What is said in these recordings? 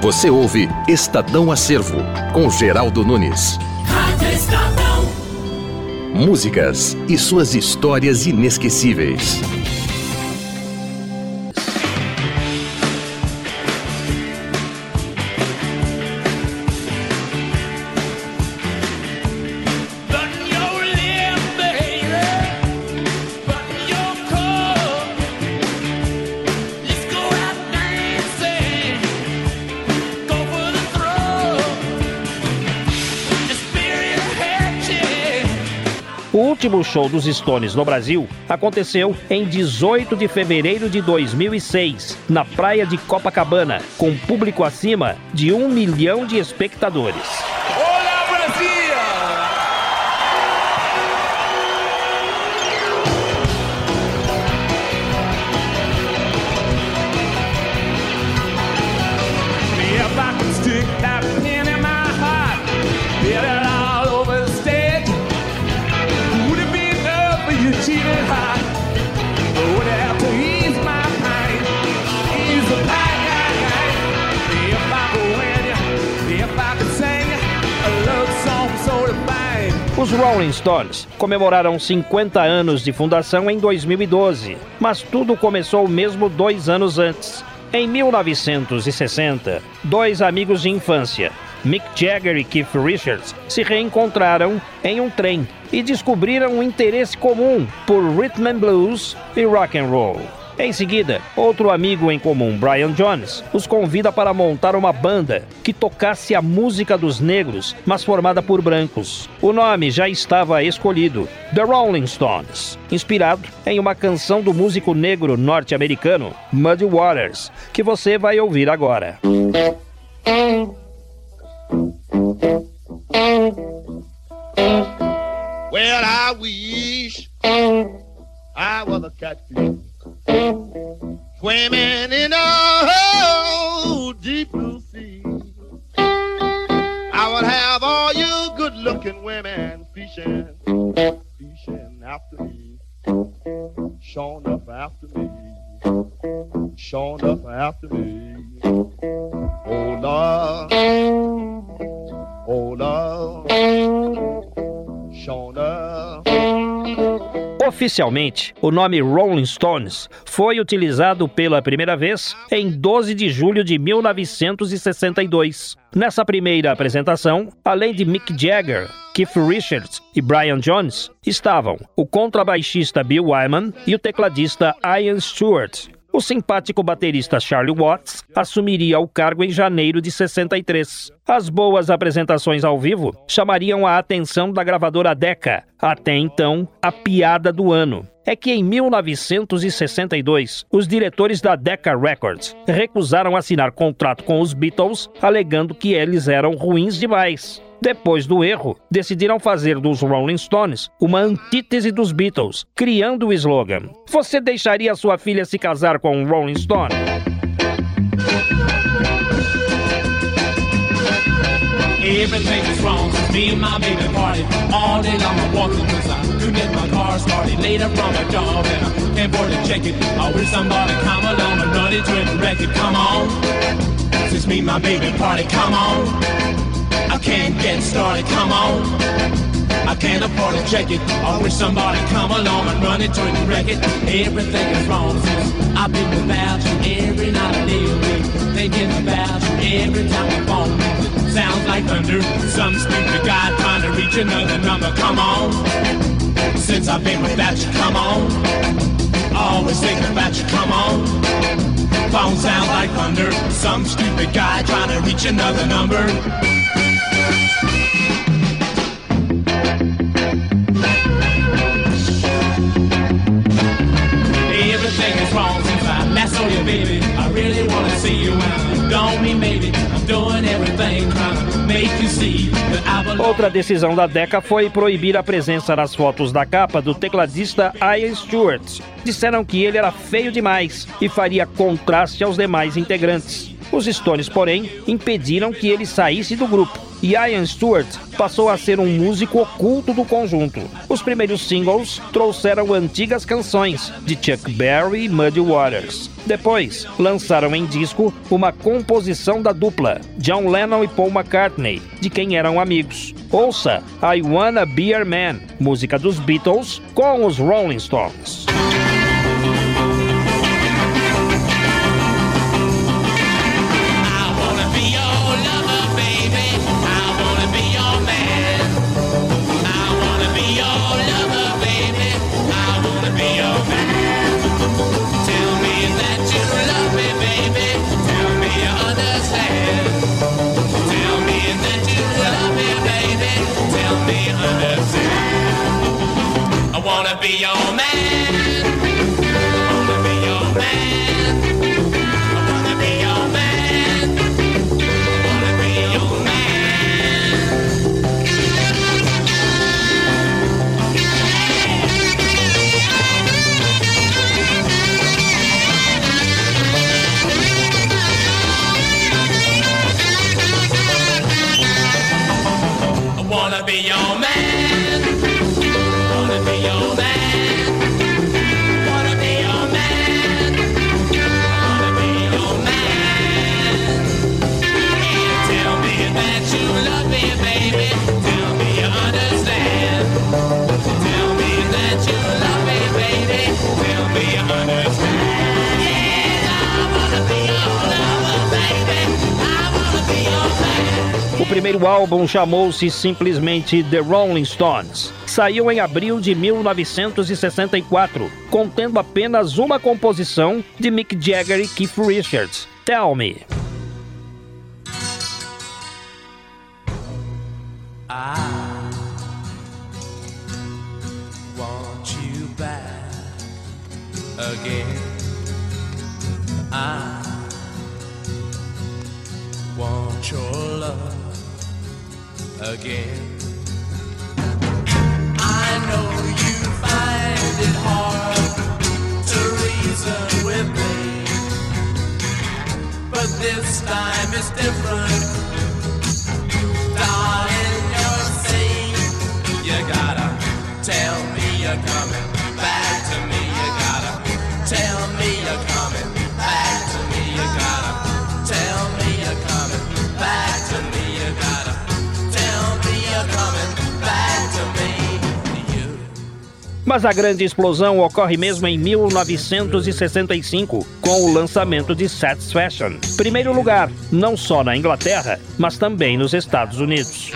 Você ouve Estadão Acervo, com Geraldo Nunes. Rádio Estadão. Músicas e suas histórias inesquecíveis. Último show dos Stones no Brasil aconteceu em 18 de fevereiro de 2006, na praia de Copacabana, com público acima de um milhão de espectadores. Os Rolling Stones comemoraram 50 anos de fundação em 2012, mas tudo começou mesmo dois anos antes. Em 1960, dois amigos de infância, Mick Jagger e Keith Richards, se reencontraram em um trem e descobriram um interesse comum por rhythm and blues e rock and roll. Em seguida, outro amigo em comum, Brian Jones, os convida para montar uma banda que tocasse a música dos negros, mas formada por brancos. O nome já estava escolhido, The Rolling Stones, inspirado em uma canção do músico negro norte-americano Muddy Waters, que você vai ouvir agora. Well, I wish I was a catfish swimming in a deep blue sea. I would have all you good-looking women fishing, fishing after me, showing up after me, showing up after me. Oh Lord, oh up. Oficialmente, o nome Rolling Stones foi utilizado pela primeira vez em 12 de julho de 1962. Nessa primeira apresentação, além de Mick Jagger, Keith Richards e Brian Jones, estavam o contrabaixista Bill Wyman e o tecladista Ian Stewart. O simpático baterista Charlie Watts assumiria o cargo em janeiro de 63. As boas apresentações ao vivo chamariam a atenção da gravadora Decca, até então a piada do ano. É que em 1962, os diretores da Decca Records recusaram assinar contrato com os Beatles, alegando que eles eram ruins demais. Depois do erro, decidiram fazer dos Rolling Stones uma antítese dos Beatles, criando o slogan: Você deixaria sua filha se casar com um Rolling Stone? Everything is wrong me and my baby party all day long. I'm walking cause I couldn't get my car started. Later from a job and I can't afford to check it. I wish somebody come along and run it wreck it. Come on, me my baby party, come on. I can't get started. Come on. I can't afford to check it. I wish somebody come along and run it to the record. Everything is wrong since I've been without you every night and day. Thinking about you every time the phone rings. Sounds like thunder. Some stupid guy trying to reach another number. Come on. Since I've been without you, come on. Always thinking about you, come on. Phone sounds like thunder. Some stupid guy trying to reach another number. Baby. I really wanna see you I Don't I'm doing everything trying make you see. Outra decisão da DECA foi proibir a presença nas fotos da capa do tecladista Ian Stewart. Disseram que ele era feio demais e faria contraste aos demais integrantes. Os Stones, porém, impediram que ele saísse do grupo. E Ian Stewart passou a ser um músico oculto do conjunto. Os primeiros singles trouxeram antigas canções de Chuck Berry e Muddy Waters. Depois, lançaram em disco uma composição da dupla, John Lennon e Paul McCartney, de quem eram amigos. Ouça I Wanna Be Your Man, música dos Beatles com os Rolling Stones. I primeiro álbum chamou-se simplesmente The Rolling Stones. Saiu em abril de 1964, contendo apenas uma composição de Mick Jagger e Keith Richards, Tell Me. want again. I know you find it hard to reason with me, but this time it's different. Mas a grande explosão ocorre mesmo em 1965, com o lançamento de Satisfaction. Primeiro lugar, não só na Inglaterra, mas também nos Estados Unidos.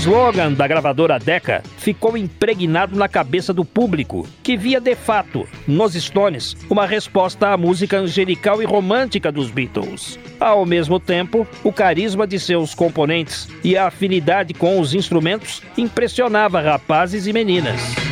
Slogan da gravadora Decca ficou impregnado na cabeça do público, que via de fato, nos Stones, uma resposta à música angelical e romântica dos Beatles. Ao mesmo tempo, o carisma de seus componentes e a afinidade com os instrumentos impressionava rapazes e meninas.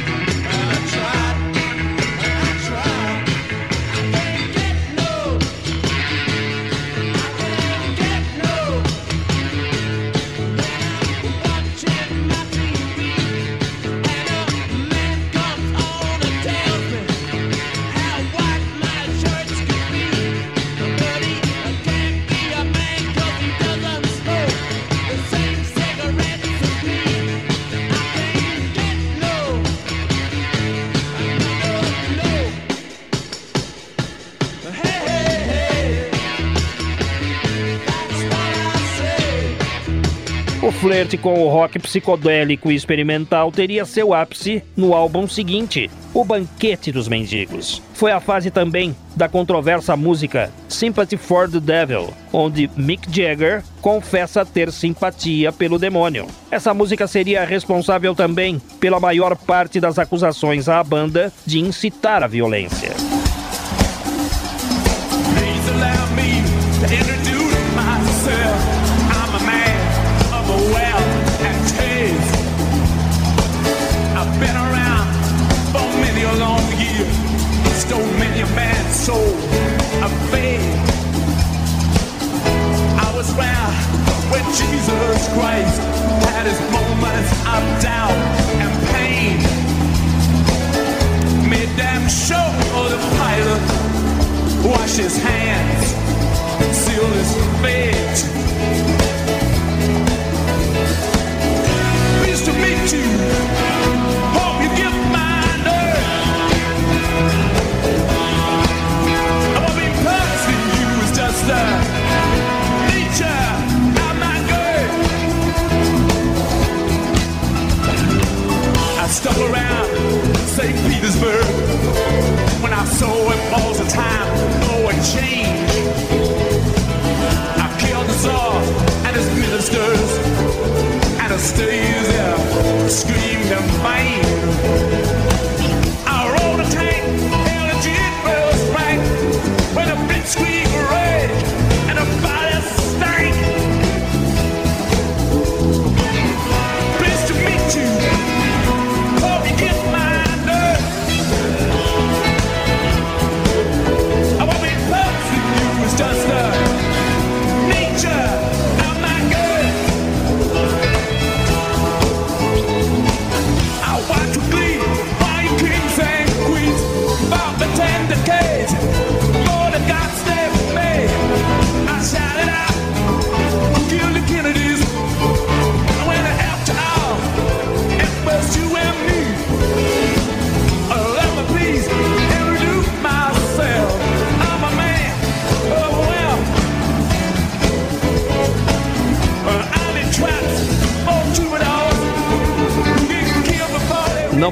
Flerte com o rock psicodélico e experimental teria seu ápice no álbum seguinte, O Banquete dos Mendigos. Foi a fase também da controversa música Sympathy for the Devil, onde Mick Jagger confessa ter simpatia pelo demônio. Essa música seria responsável também pela maior parte das acusações à banda de incitar a violência. Jesus Christ had his moments of doubt and pain. Made damn sure the pilot wash his hands, seal his fate. I around St. Petersburg when I saw him all the time, no one changed. I killed the Tsar and his ministers, Anastasia screamed in vain.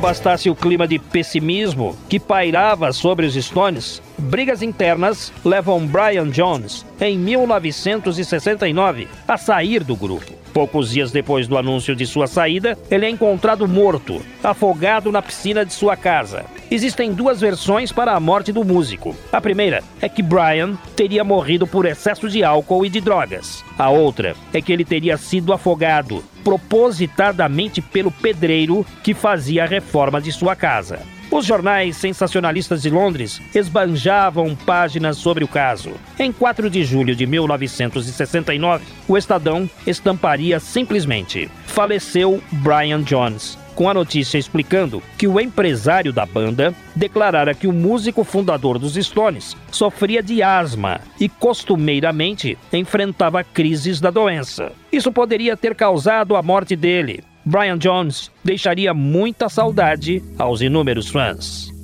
Bastasse o clima de pessimismo que pairava sobre os Stones, brigas internas levam Brian Jones, em 1969, a sair do grupo. Poucos dias depois do anúncio de sua saída, ele é encontrado morto, afogado na piscina de sua casa. Existem duas versões para a morte do músico. A primeira é que Brian teria morrido por excesso de álcool e de drogas. A outra é que ele teria sido afogado propositadamente pelo pedreiro que fazia a reforma de sua casa. Os jornais sensacionalistas de Londres esbanjavam páginas sobre o caso. Em 4 de julho de 1969, o Estadão estamparia simplesmente: faleceu Brian Jones. Com a notícia explicando que o empresário da banda declarara que o músico fundador dos Stones sofria de asma e costumeiramente enfrentava crises da doença. Isso poderia ter causado a morte dele. Brian Jones deixaria muita saudade aos inúmeros fãs.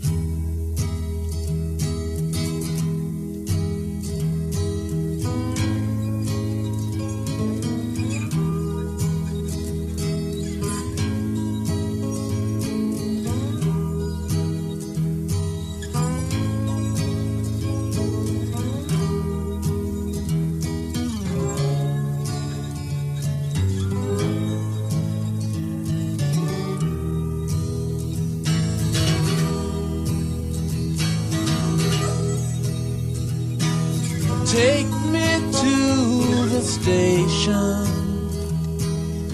Station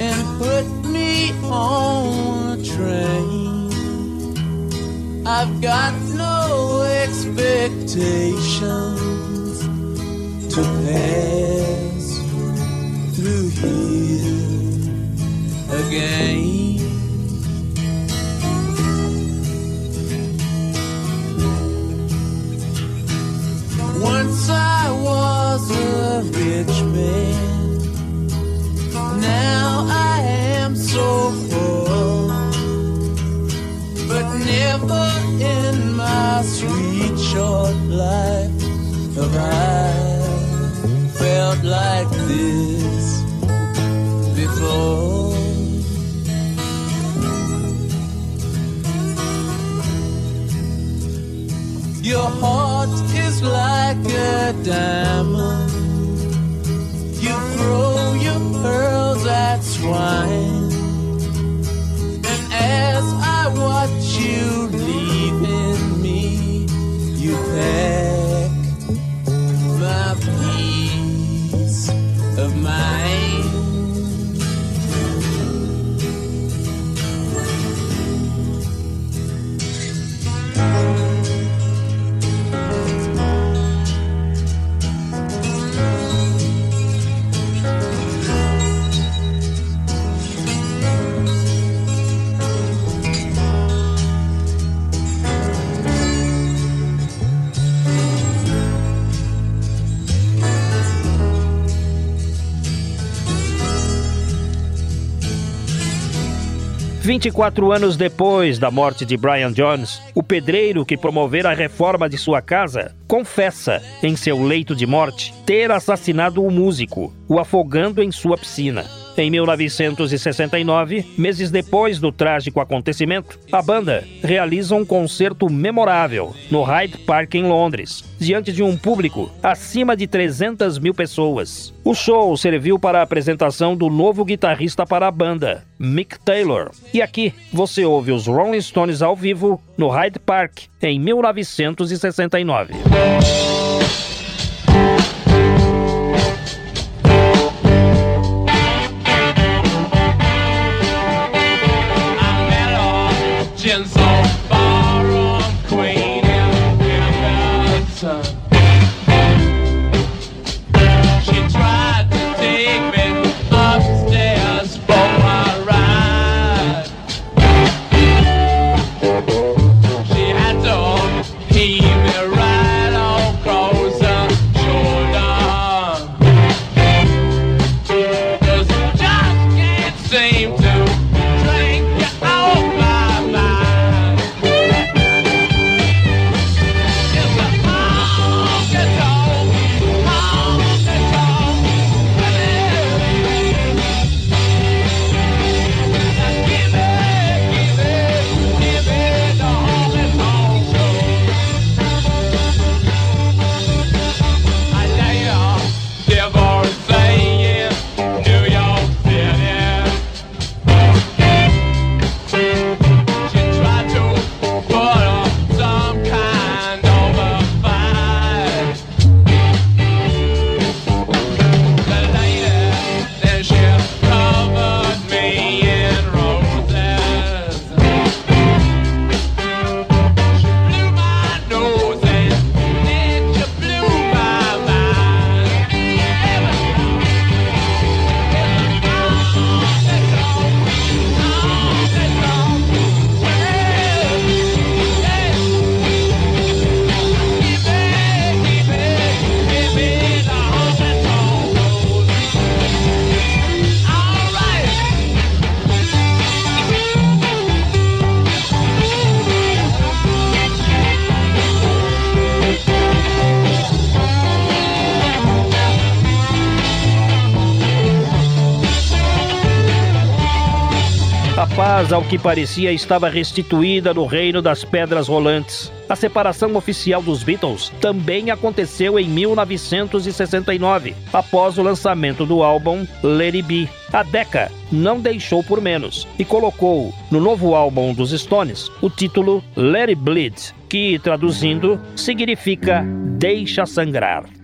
and put me on a train. I've got no expectations 24 anos depois da morte de Brian Jones, o pedreiro que promovera a reforma de sua casa confessa, em seu leito de morte, ter assassinado o músico, o afogando em sua piscina. Em 1969, meses depois do trágico acontecimento, a banda realiza um concerto memorável no Hyde Park em Londres, diante de um público acima de 300 mil pessoas. O show serviu para a apresentação do novo guitarrista para a banda, Mick Taylor. E aqui você ouve os Rolling Stones ao vivo no Hyde Park em 1969. Paz, ao que parecia, estava restituída no reino das pedras rolantes. A separação oficial dos Beatles também aconteceu em 1969, após o lançamento do álbum Let It Be. A Decca não deixou por menos e colocou no novo álbum dos Stones o título Let It Bleed, que traduzindo significa Deixa Sangrar.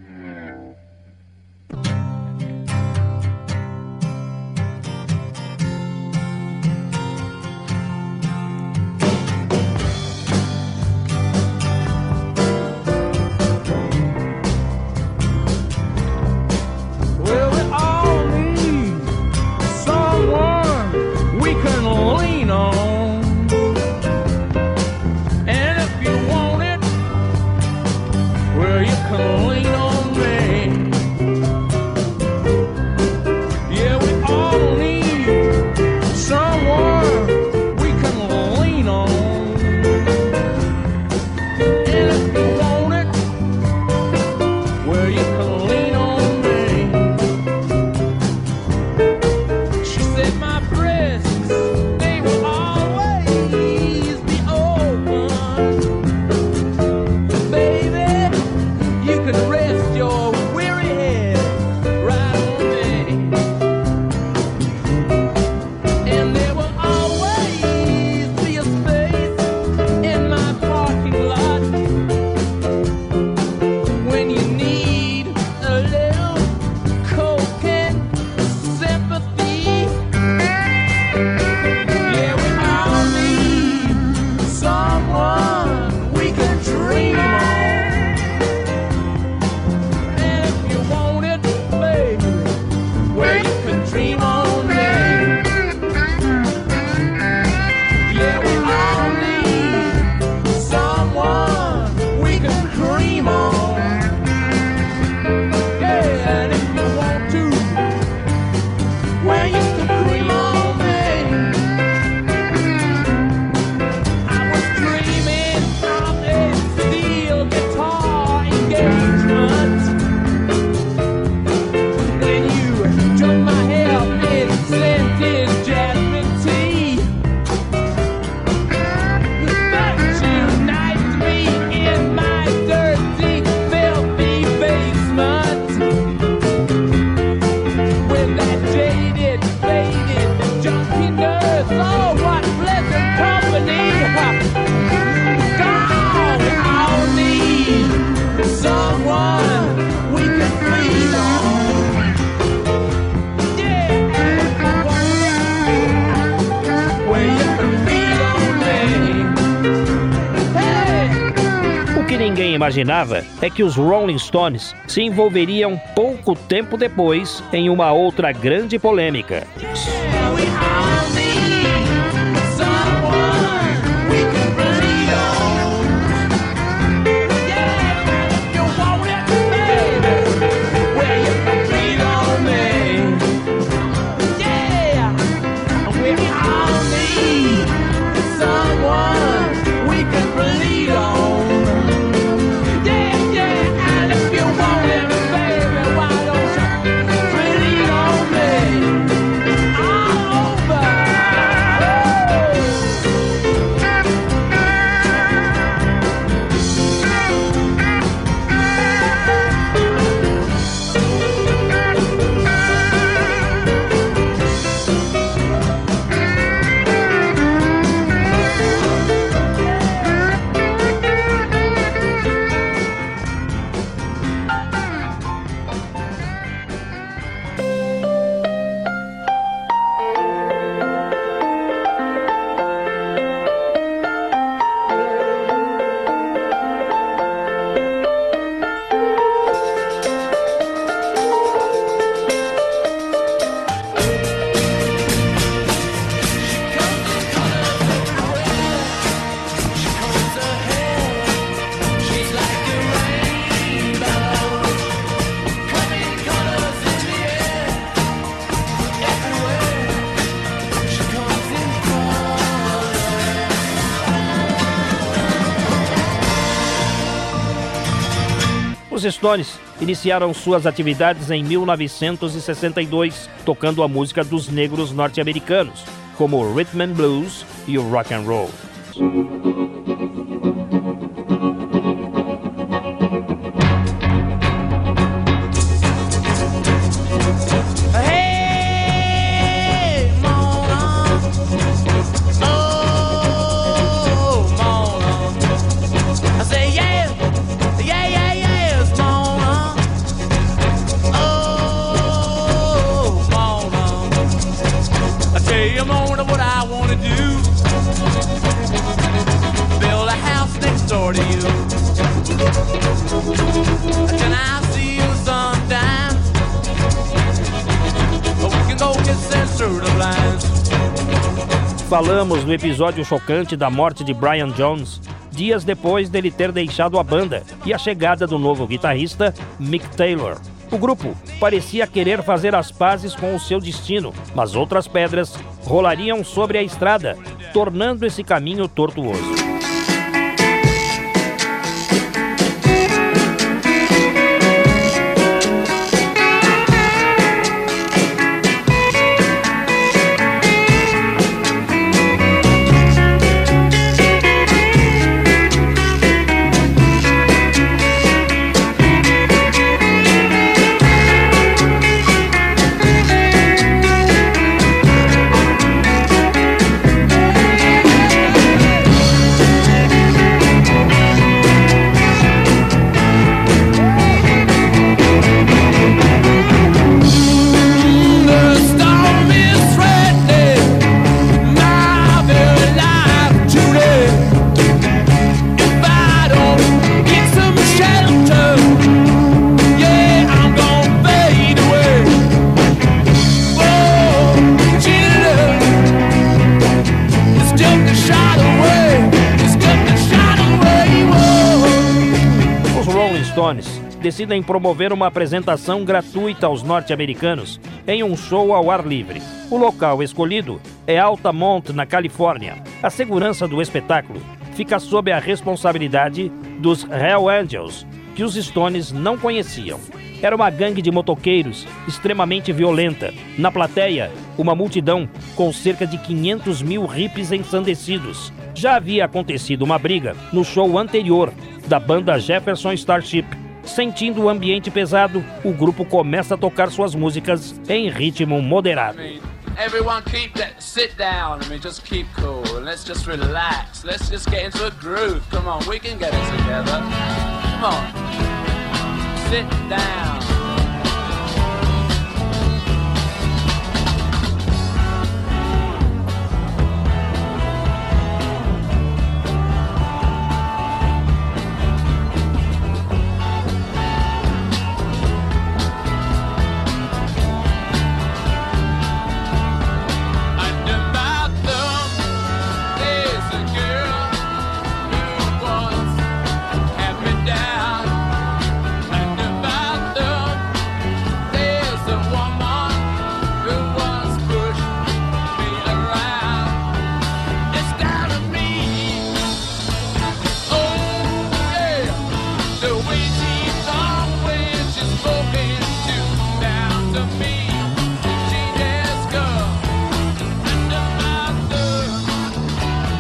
Imaginava é que os Rolling Stones se envolveriam pouco tempo depois em uma outra grande polêmica. Stones iniciaram suas atividades em 1962, tocando a música dos negros norte-americanos, como o rhythm and blues e o rock and roll. Falamos no episódio chocante da morte de Brian Jones, dias depois dele ter deixado a banda e a chegada do novo guitarrista Mick Taylor. O grupo parecia querer fazer as pazes com o seu destino, mas outras pedras rolariam sobre a estrada, tornando esse caminho tortuoso. Decidem promover uma apresentação gratuita aos norte-americanos em um show ao ar livre. O local escolhido é Altamont, na Califórnia. A segurança do espetáculo fica sob a responsabilidade dos Hell Angels, que os Stones não conheciam. Era uma gangue de motoqueiros extremamente violenta. Na plateia, uma multidão com cerca de 500 mil hippies ensandecidos. Já havia acontecido uma briga no show anterior da banda Jefferson Starship. Sentindo o ambiente pesado, o grupo começa a tocar suas músicas em ritmo moderado. everyone keep that, sit down. I mean, just keep cool let's just relax. Let's just get into a groove. Come on, we can get it together. Come on, sit down.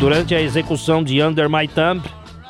Durante a execução de Under My Thumb,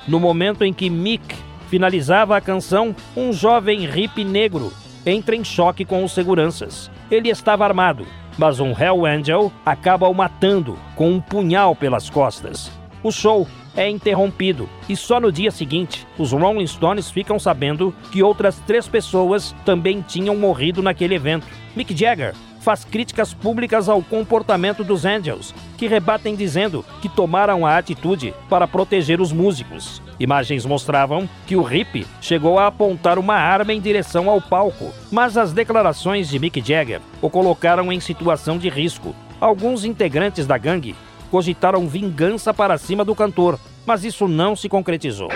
no momento em que Mick finalizava a canção, um jovem hippie negro entra em choque com os seguranças. Ele estava armado, mas um Hell Angel acaba o matando com um punhal pelas costas. O show é interrompido e só no dia seguinte os Rolling Stones ficam sabendo que outras três pessoas também tinham morrido naquele evento. Mick Jagger faz críticas públicas ao comportamento dos Angels, que rebatem dizendo que tomaram a atitude para proteger os músicos. Imagens mostravam que o hippie chegou a apontar uma arma em direção ao palco, mas as declarações de Mick Jagger o colocaram em situação de risco. Alguns integrantes da gangue cogitaram vingança para cima do cantor, mas isso não se concretizou.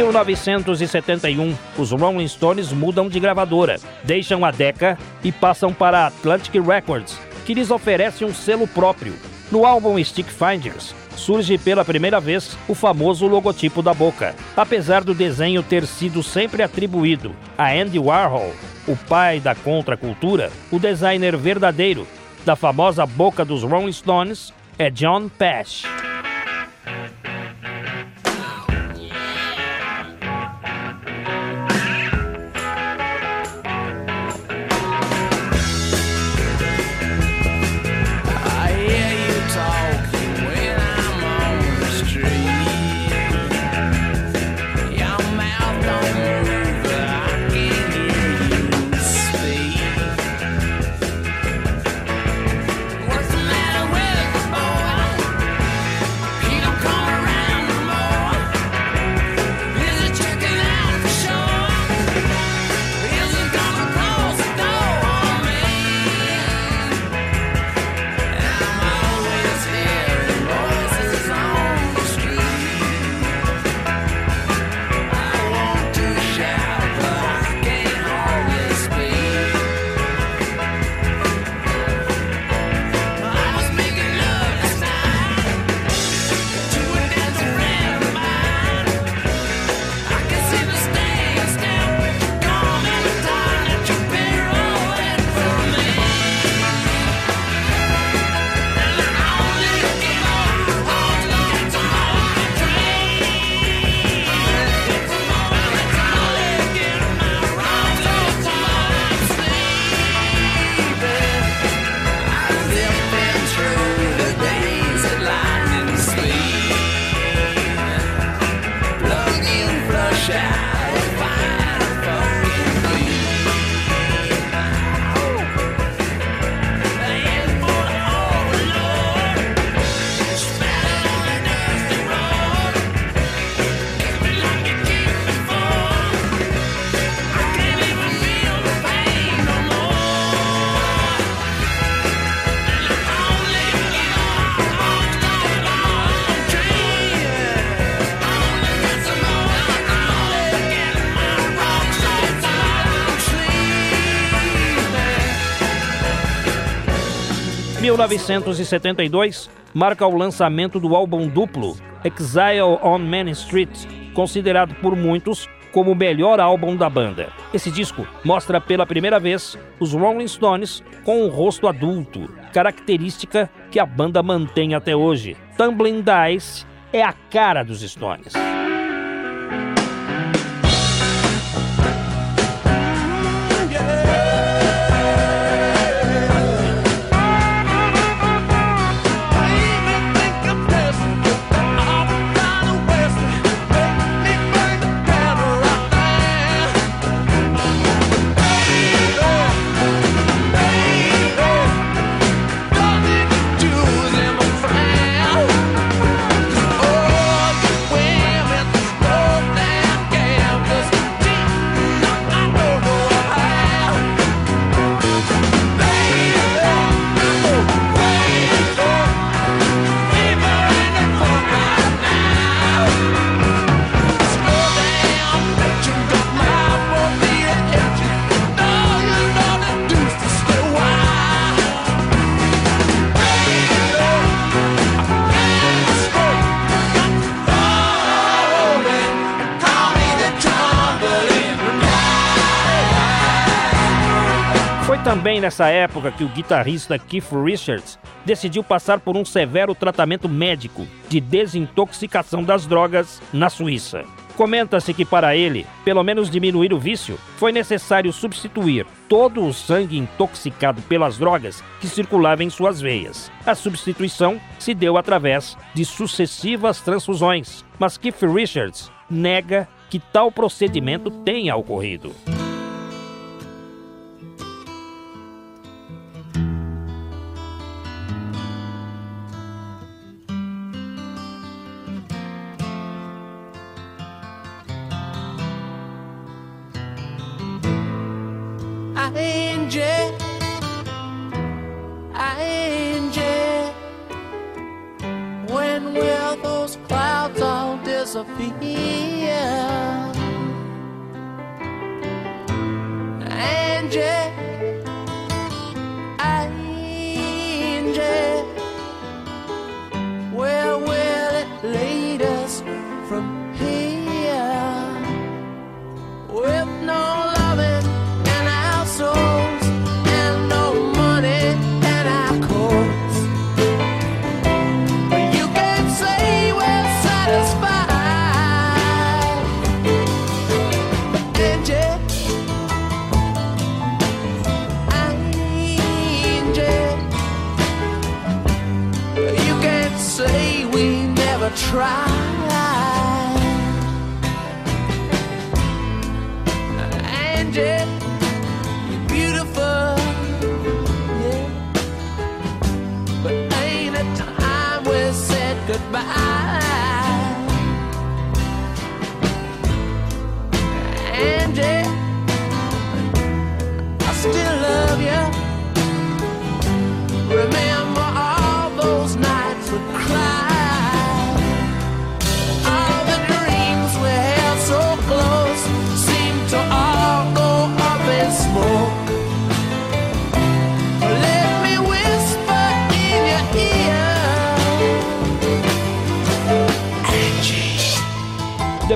1971, os Rolling Stones mudam de gravadora, deixam a Decca e passam para a Atlantic Records, que lhes oferece um selo próprio. No álbum Stick Finders, surge pela primeira vez o famoso logotipo da boca. Apesar do desenho ter sido sempre atribuído a Andy Warhol, o pai da contracultura, o designer verdadeiro da famosa boca dos Rolling Stones é John Pesh. 1972 marca o lançamento do álbum duplo Exile on Main Street, considerado por muitos como o melhor álbum da banda. Esse disco mostra pela primeira vez os Rolling Stones com um rosto adulto, característica que a banda mantém até hoje. Tumbling Dice é a cara dos Stones. Nessa época que o guitarrista Keith Richards decidiu passar por um severo tratamento médico de desintoxicação das drogas na Suíça. Comenta-se que para ele, pelo menos diminuir o vício, foi necessário substituir todo o sangue intoxicado pelas drogas que circulava em suas veias. A substituição se deu através de sucessivas transfusões, mas Keith Richards nega que tal procedimento tenha ocorrido. When will those clouds all disappear? Angie, Angie, where will it lead us from here? With no tried. Angie, you're beautiful, yeah. But ain't it time we said goodbye?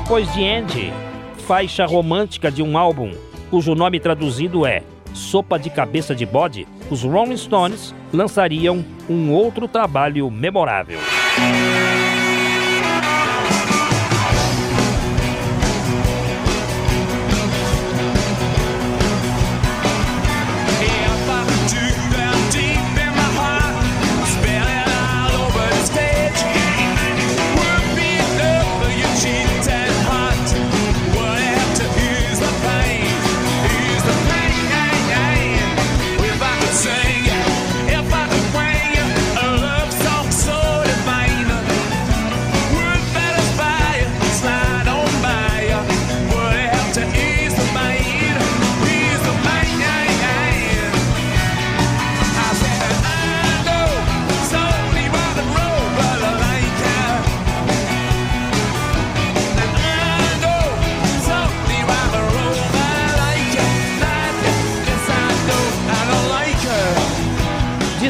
Depois de Angie, faixa romântica de um álbum cujo nome traduzido é Sopa de Cabeça de Bode, os Rolling Stones lançariam um outro trabalho memorável.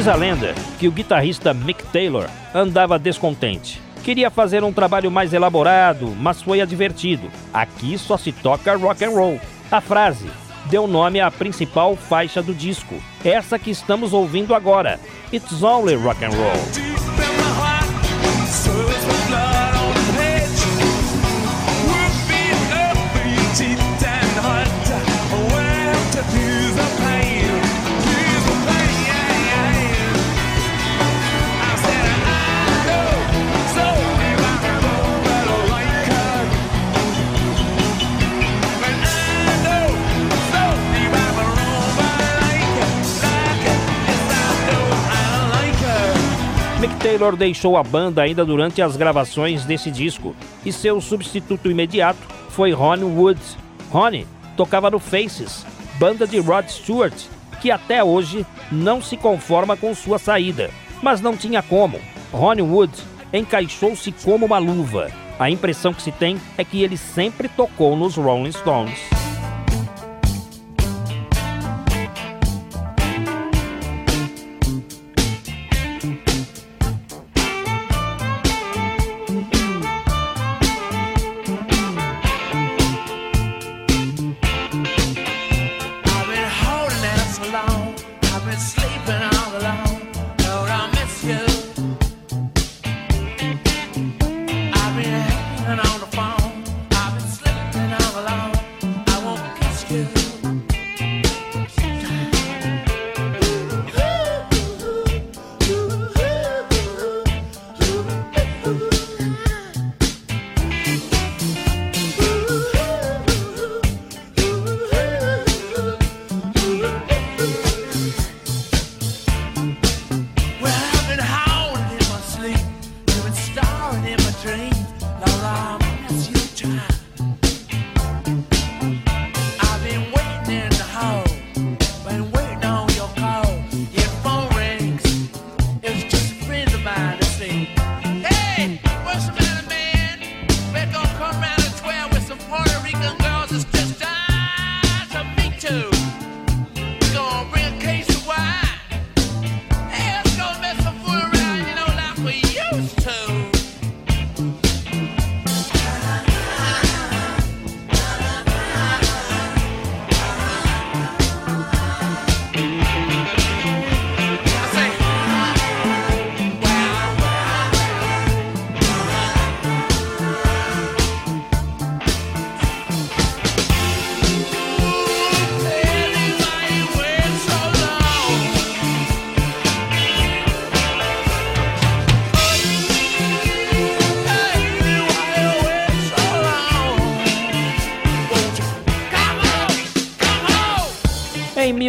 Diz a lenda que o guitarrista Mick Taylor andava descontente. Queria fazer um trabalho mais elaborado, mas foi advertido. Aqui só se toca rock and roll. A frase deu nome à principal faixa do disco, essa que estamos ouvindo agora, It's Only Rock and Roll. Taylor deixou a banda ainda durante as gravações desse disco e seu substituto imediato foi Ronnie Wood. Ronnie tocava no Faces, banda de Rod Stewart, que até hoje não se conforma com sua saída, mas não tinha como. Ronnie Wood encaixou-se como uma luva. A impressão que se tem é que ele sempre tocou nos Rolling Stones.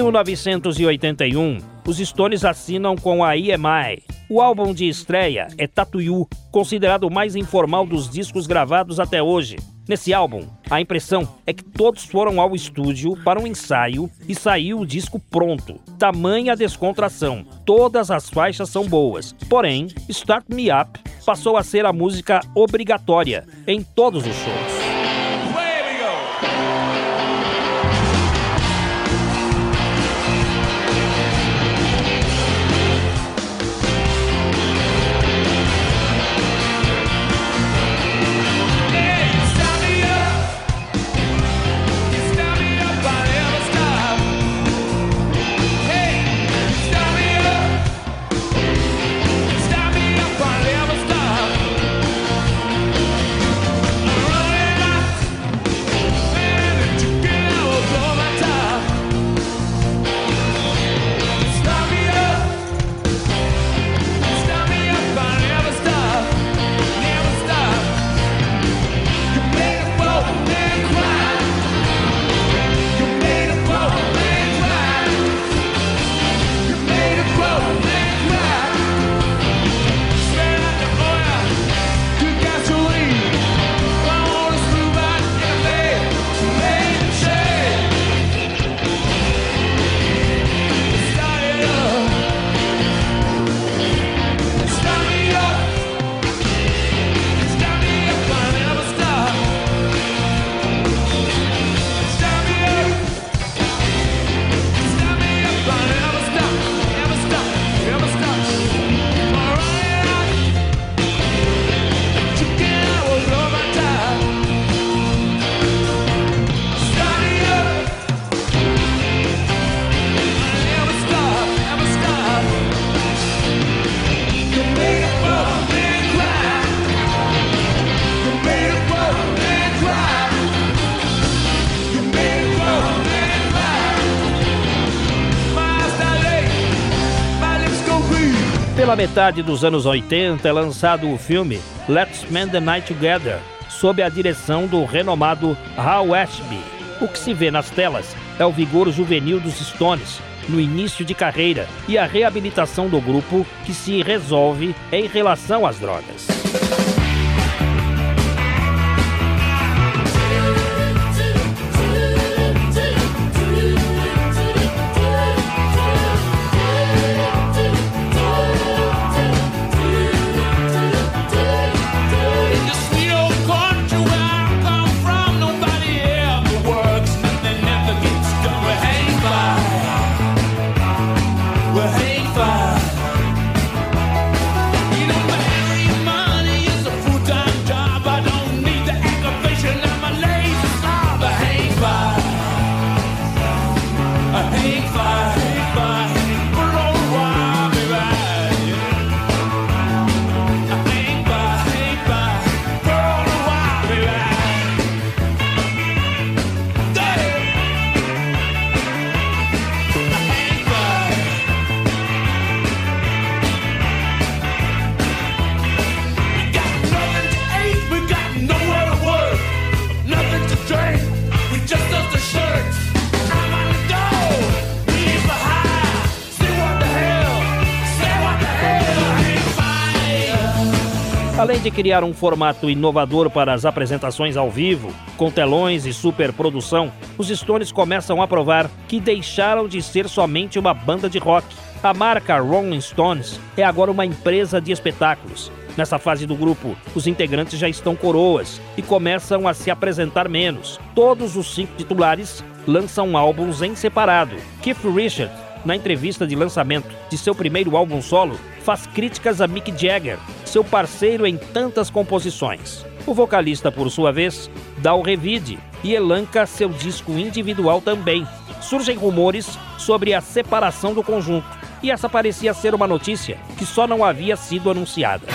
1981, os Stones assinam com a EMI. O álbum de estreia é Tattoo, considerado o mais informal dos discos gravados até hoje. Nesse álbum, a impressão é que todos foram ao estúdio para um ensaio e saiu o disco pronto. Tamanha descontração. Todas as faixas são boas. Porém, Start Me Up passou a ser a música obrigatória em todos os shows. Pela metade dos anos 80 é lançado o filme Let's Spend the Night Together, sob a direção do renomado Hal Ashby. O que se vê nas telas é o vigor juvenil dos Stones no início de carreira e a reabilitação do grupo que se resolve em relação às drogas. Além de criar um formato inovador para as apresentações ao vivo, com telões e superprodução, os Stones começam a provar que deixaram de ser somente uma banda de rock. A marca Rolling Stones é agora uma empresa de espetáculos. Nessa fase do grupo, os integrantes já estão coroas e começam a se apresentar menos. Todos os cinco titulares lançam álbuns em separado. Keith Richards na entrevista de lançamento de seu primeiro álbum solo, faz críticas a Mick Jagger, seu parceiro em tantas composições. O vocalista, por sua vez, dá o revide e elanca seu disco individual também. Surgem rumores sobre a separação do conjunto, e essa parecia ser uma notícia que só não havia sido anunciada.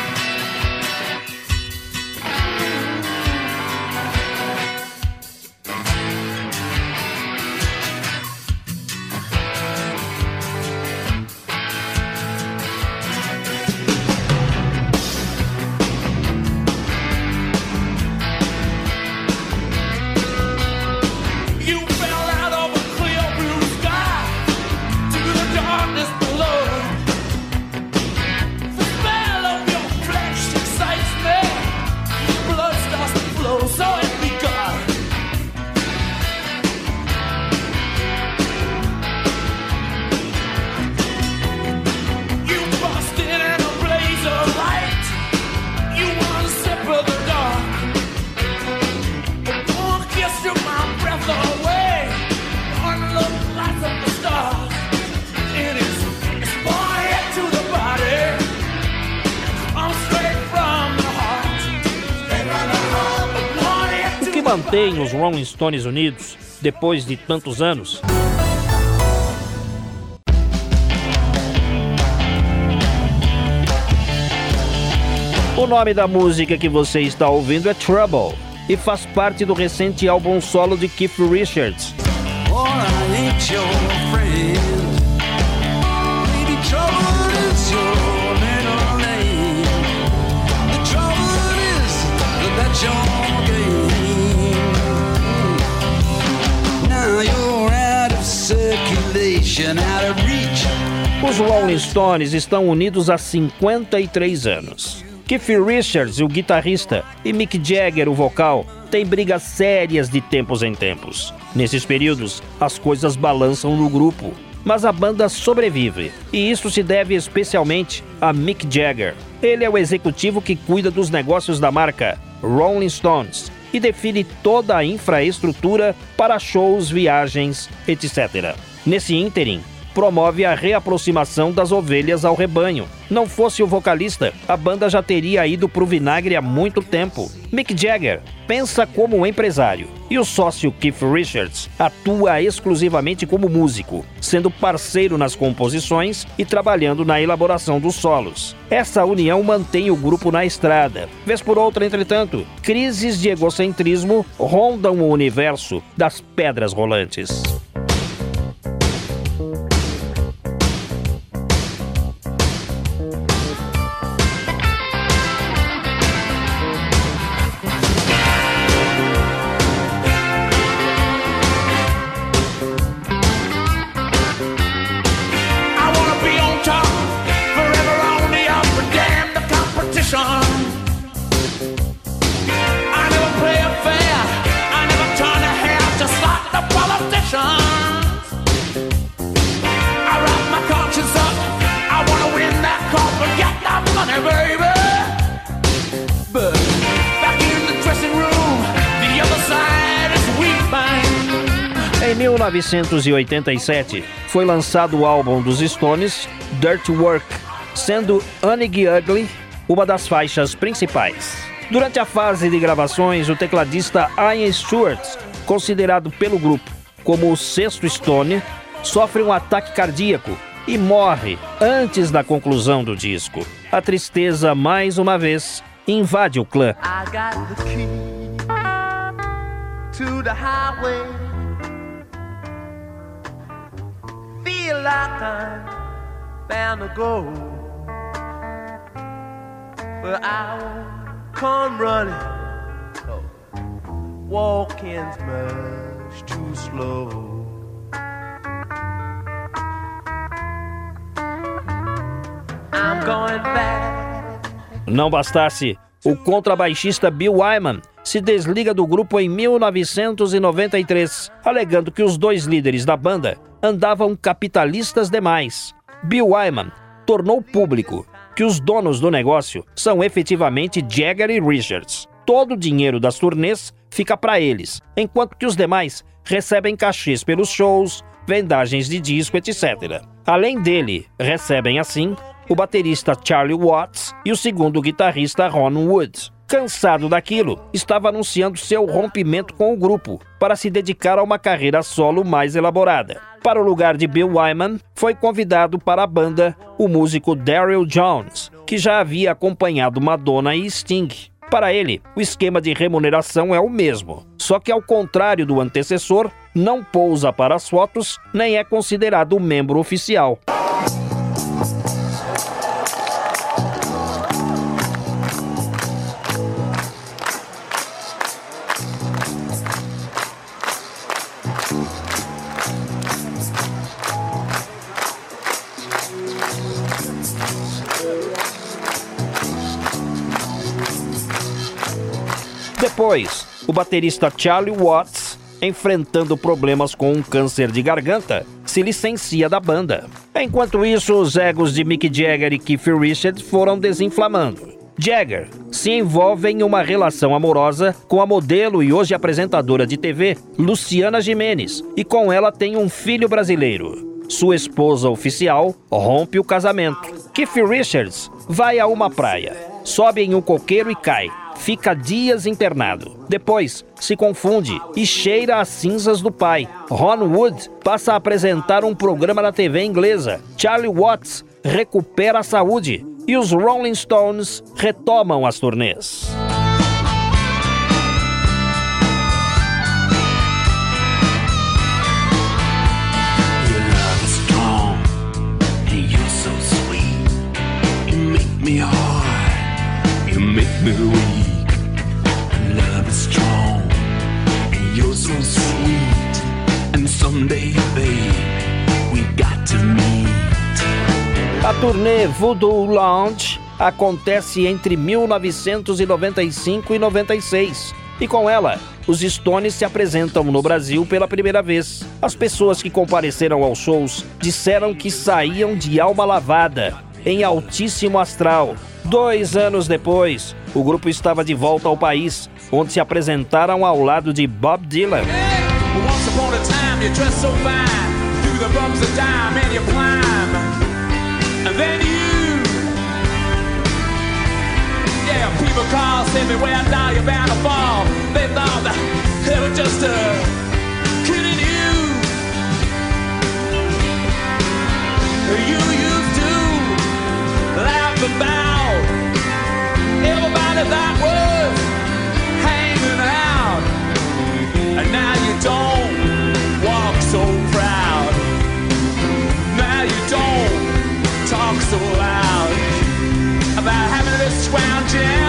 Rolling Stones unidos depois de tantos anos O nome da música que você está ouvindo é Trouble e faz parte do recente álbum solo de Keith Richards. Os Rolling Stones estão unidos há 53 anos. Keith Richards, o guitarrista, e Mick Jagger, o vocal, têm brigas sérias de tempos em tempos. Nesses períodos, as coisas balançam no grupo, mas a banda sobrevive, e isso se deve especialmente a Mick Jagger. Ele é o executivo que cuida dos negócios da marca Rolling Stones e define toda a infraestrutura para shows, viagens, etc. Nesse ínterim, promove a reaproximação das ovelhas ao rebanho. Não fosse o vocalista, a banda já teria ido pro vinagre há muito tempo. Mick Jagger pensa como um empresário e o sócio Keith Richards atua exclusivamente como músico, sendo parceiro nas composições e trabalhando na elaboração dos solos. Essa união mantém o grupo na estrada. Vez por outra, entretanto, crises de egocentrismo rondam o universo das pedras rolantes. 1987, foi lançado o álbum dos Stones, Dirty Work, sendo Honey Ugly uma das faixas principais. Durante a fase de gravações, o tecladista Ian Stewart, considerado pelo grupo como o sexto Stone, sofre um ataque cardíaco e morre antes da conclusão do disco. A tristeza, mais uma vez, invade o clã. Like I'm bound to go. But I won't come running. Walking's much too slow. Não bastasse, o contrabaixista Bill Wyman se desliga do grupo em 1993, alegando que os dois líderes da banda andavam capitalistas demais. Bill Wyman tornou público que os donos do negócio são efetivamente Jagger e Richards. Todo o dinheiro das turnês fica para eles, enquanto que os demais recebem cachês pelos shows, vendagens de disco, etc. Além dele, recebem assim o baterista Charlie Watts e o segundo guitarrista Ron Wood. Cansado daquilo, estava anunciando seu rompimento com o grupo para se dedicar a uma carreira solo mais elaborada. Para o lugar de Bill Wyman, foi convidado para a banda o músico Daryl Jones, que já havia acompanhado Madonna e Sting. Para ele, o esquema de remuneração é o mesmo, só que ao contrário do antecessor, não pousa para as fotos nem é considerado membro oficial. Depois, o baterista Charlie Watts, enfrentando problemas com um câncer de garganta, se licencia da banda. Enquanto isso, os egos de Mick Jagger e Keith Richards foram desinflamando. Jagger se envolve em uma relação amorosa com a modelo e hoje apresentadora de TV Luciana Jimenez e com ela tem um filho brasileiro. Sua esposa oficial rompe o casamento. Keith Richards vai a uma praia, sobe em um coqueiro e cai. Fica dias internado. Depois, se confunde e cheira as cinzas do pai. Ron Wood passa a apresentar um programa na TV inglesa. Charlie Watts recupera a saúde e os Rolling Stones retomam as turnês. Me hard, you make me weak. A turnê Voodoo Lounge acontece entre 1995 e 96. E com ela, os Stones se apresentam no Brasil pela primeira vez. As pessoas que compareceram aos shows disseram que saíam de alma lavada, em altíssimo astral. Dois anos depois, o grupo estava de volta ao país, onde se apresentaram ao lado de Bob Dylan. Once Yeah, people call, say beware, now you're bound to fall. They thought that they were just uh, kidding you. You used to laugh about everybody that was hanging out. And now you don't walk so proud. Now you don't talk so loud about having this scrounging.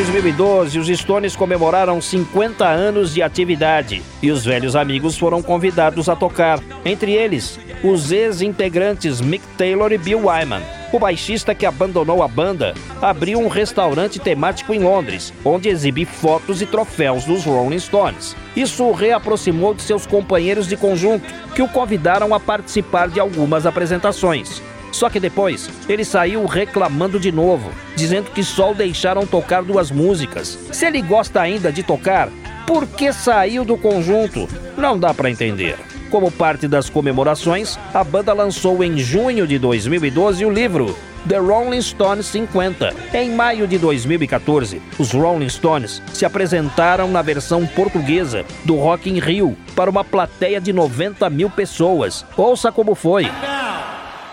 2012, os Stones comemoraram 50 anos de atividade e os velhos amigos foram convidados a tocar. Entre eles, os ex-integrantes Mick Taylor e Bill Wyman. O baixista que abandonou a banda abriu um restaurante temático em Londres, onde exibe fotos e troféus dos Rolling Stones. Isso o reaproximou de seus companheiros de conjunto, que o convidaram a participar de algumas apresentações. Só que depois ele saiu reclamando de novo, dizendo que só o deixaram tocar duas músicas. Se ele gosta ainda de tocar, por que saiu do conjunto? Não dá para entender. Como parte das comemorações, a banda lançou em junho de 2012 o livro The Rolling Stones 50. Em maio de 2014, os Rolling Stones se apresentaram na versão portuguesa do Rock in Rio para uma plateia de 90 mil pessoas. Ouça como foi.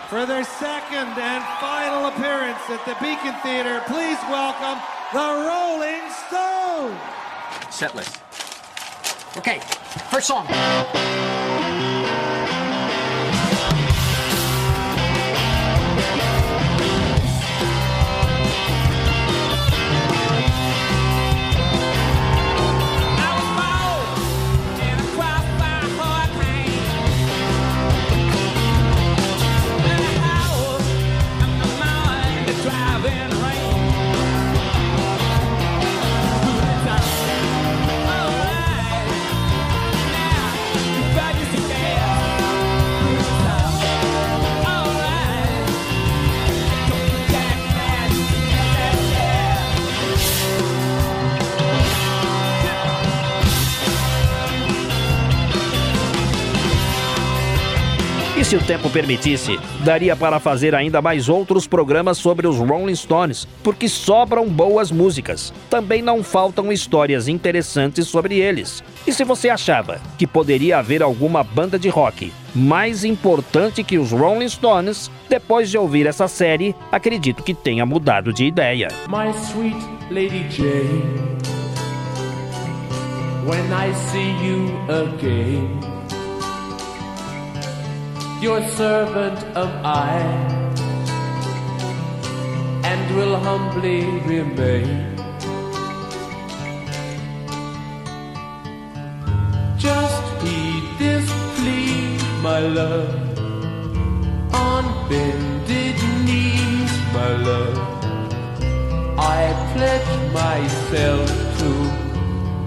For their second and final appearance at the Beacon Theater, please welcome the Rolling Stones. Set list. Okay, first song. Tempo permitisse, daria para fazer ainda mais outros programas sobre os Rolling Stones, porque sobram boas músicas. Também não faltam histórias interessantes sobre eles. E se você achava que poderia haver alguma banda de rock mais importante que os Rolling Stones, depois de ouvir essa série, acredito que tenha mudado de ideia. My sweet Lady Jane, when I see you again, your servant am I, and will humbly remain. Just heed this plea, my love, on bended knees, my love. I pledge myself to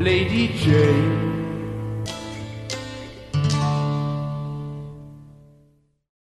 Lady Jane.